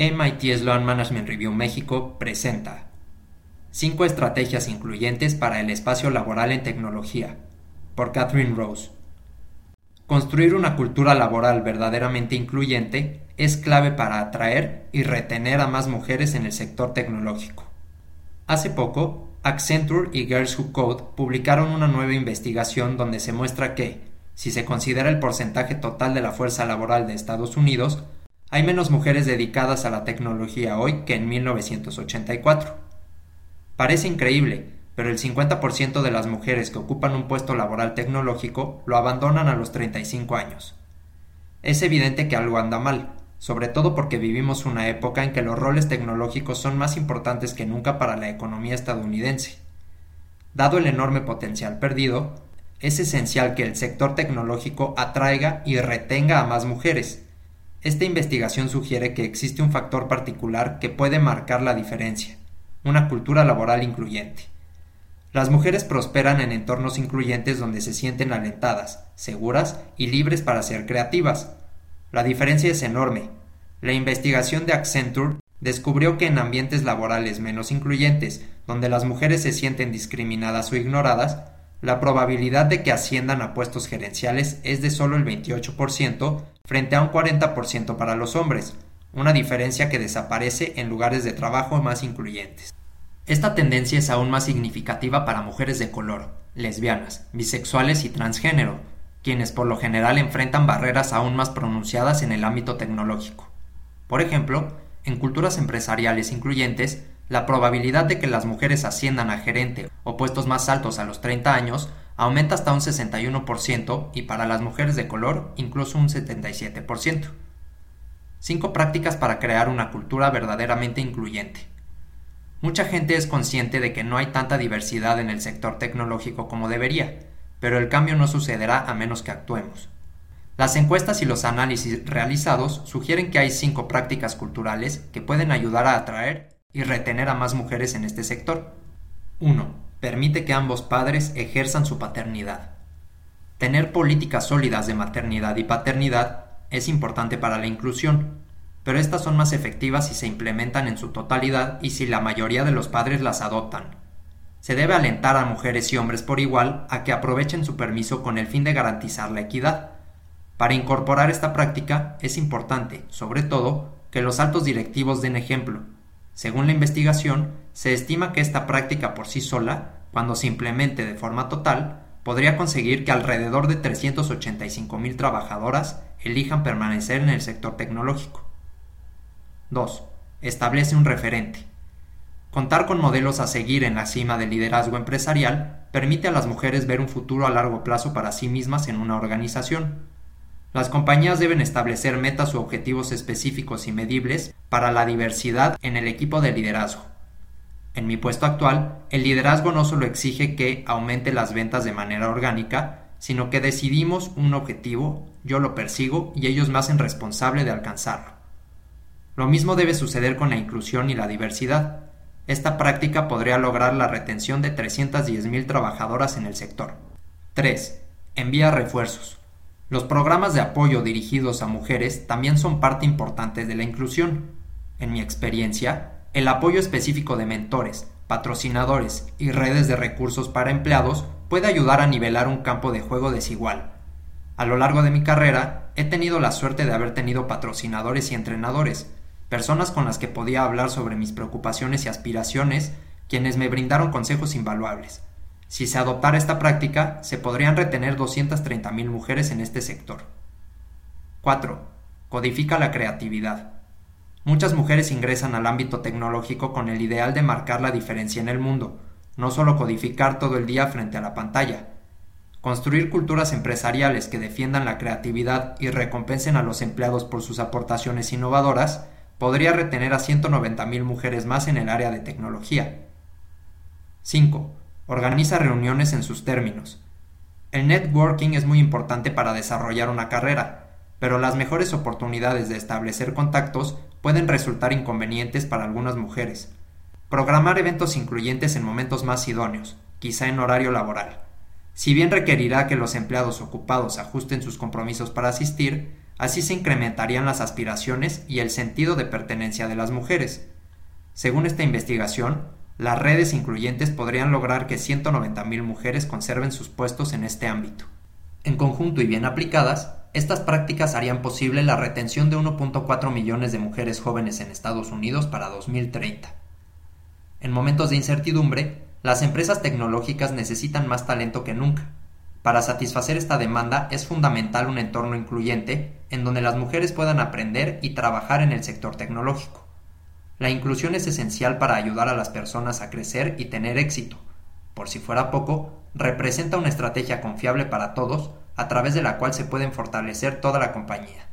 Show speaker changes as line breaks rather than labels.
MIT Sloan Management Review México presenta 5 estrategias incluyentes para el espacio laboral en tecnología por Catherine Rose. Construir una cultura laboral verdaderamente incluyente es clave para atraer y retener a más mujeres en el sector tecnológico. Hace poco, Accenture y Girls Who Code publicaron una nueva investigación donde se muestra que, si se considera el porcentaje total de la fuerza laboral de Estados Unidos, hay menos mujeres dedicadas a la tecnología hoy que en 1984. Parece increíble, pero el 50% de las mujeres que ocupan un puesto laboral tecnológico lo abandonan a los 35 años. Es evidente que algo anda mal, sobre todo porque vivimos una época en que los roles tecnológicos son más importantes que nunca para la economía estadounidense. Dado el enorme potencial perdido, es esencial que el sector tecnológico atraiga y retenga a más mujeres, esta investigación sugiere que existe un factor particular que puede marcar la diferencia, una cultura laboral incluyente. Las mujeres prosperan en entornos incluyentes donde se sienten alentadas, seguras y libres para ser creativas. La diferencia es enorme. La investigación de Accenture descubrió que en ambientes laborales menos incluyentes, donde las mujeres se sienten discriminadas o ignoradas, la probabilidad de que asciendan a puestos gerenciales es de solo el 28% frente a un 40% para los hombres, una diferencia que desaparece en lugares de trabajo más incluyentes. Esta tendencia es aún más significativa para mujeres de color, lesbianas, bisexuales y transgénero, quienes por lo general enfrentan barreras aún más pronunciadas en el ámbito tecnológico. Por ejemplo, en culturas empresariales incluyentes, la probabilidad de que las mujeres asciendan a gerente o puestos más altos a los 30 años aumenta hasta un 61% y para las mujeres de color incluso un 77%. 5 prácticas para crear una cultura verdaderamente incluyente. Mucha gente es consciente de que no hay tanta diversidad en el sector tecnológico como debería, pero el cambio no sucederá a menos que actuemos. Las encuestas y los análisis realizados sugieren que hay cinco prácticas culturales que pueden ayudar a atraer y retener a más mujeres en este sector. 1. Permite que ambos padres ejerzan su paternidad. Tener políticas sólidas de maternidad y paternidad es importante para la inclusión, pero estas son más efectivas si se implementan en su totalidad y si la mayoría de los padres las adoptan. Se debe alentar a mujeres y hombres por igual a que aprovechen su permiso con el fin de garantizar la equidad. Para incorporar esta práctica es importante, sobre todo, que los altos directivos den ejemplo, según la investigación, se estima que esta práctica por sí sola, cuando se implemente de forma total, podría conseguir que alrededor de 385.000 trabajadoras elijan permanecer en el sector tecnológico. 2. Establece un referente. Contar con modelos a seguir en la cima del liderazgo empresarial permite a las mujeres ver un futuro a largo plazo para sí mismas en una organización, las compañías deben establecer metas u objetivos específicos y medibles para la diversidad en el equipo de liderazgo. En mi puesto actual, el liderazgo no solo exige que aumente las ventas de manera orgánica, sino que decidimos un objetivo, yo lo persigo y ellos me hacen responsable de alcanzarlo. Lo mismo debe suceder con la inclusión y la diversidad. Esta práctica podría lograr la retención de 310.000 trabajadoras en el sector. 3. Envía refuerzos. Los programas de apoyo dirigidos a mujeres también son parte importante de la inclusión. En mi experiencia, el apoyo específico de mentores, patrocinadores y redes de recursos para empleados puede ayudar a nivelar un campo de juego desigual. A lo largo de mi carrera, he tenido la suerte de haber tenido patrocinadores y entrenadores, personas con las que podía hablar sobre mis preocupaciones y aspiraciones, quienes me brindaron consejos invaluables. Si se adoptara esta práctica, se podrían retener 230.000 mujeres en este sector. 4. Codifica la creatividad. Muchas mujeres ingresan al ámbito tecnológico con el ideal de marcar la diferencia en el mundo, no solo codificar todo el día frente a la pantalla. Construir culturas empresariales que defiendan la creatividad y recompensen a los empleados por sus aportaciones innovadoras podría retener a 190.000 mujeres más en el área de tecnología. 5. Organiza reuniones en sus términos. El networking es muy importante para desarrollar una carrera, pero las mejores oportunidades de establecer contactos pueden resultar inconvenientes para algunas mujeres. Programar eventos incluyentes en momentos más idóneos, quizá en horario laboral. Si bien requerirá que los empleados ocupados ajusten sus compromisos para asistir, Así se incrementarían las aspiraciones y el sentido de pertenencia de las mujeres. Según esta investigación, las redes incluyentes podrían lograr que 190.000 mujeres conserven sus puestos en este ámbito. En conjunto y bien aplicadas, estas prácticas harían posible la retención de 1.4 millones de mujeres jóvenes en Estados Unidos para 2030. En momentos de incertidumbre, las empresas tecnológicas necesitan más talento que nunca. Para satisfacer esta demanda es fundamental un entorno incluyente en donde las mujeres puedan aprender y trabajar en el sector tecnológico. La inclusión es esencial para ayudar a las personas a crecer y tener éxito. Por si fuera poco, representa una estrategia confiable para todos a través de la cual se pueden fortalecer toda la compañía.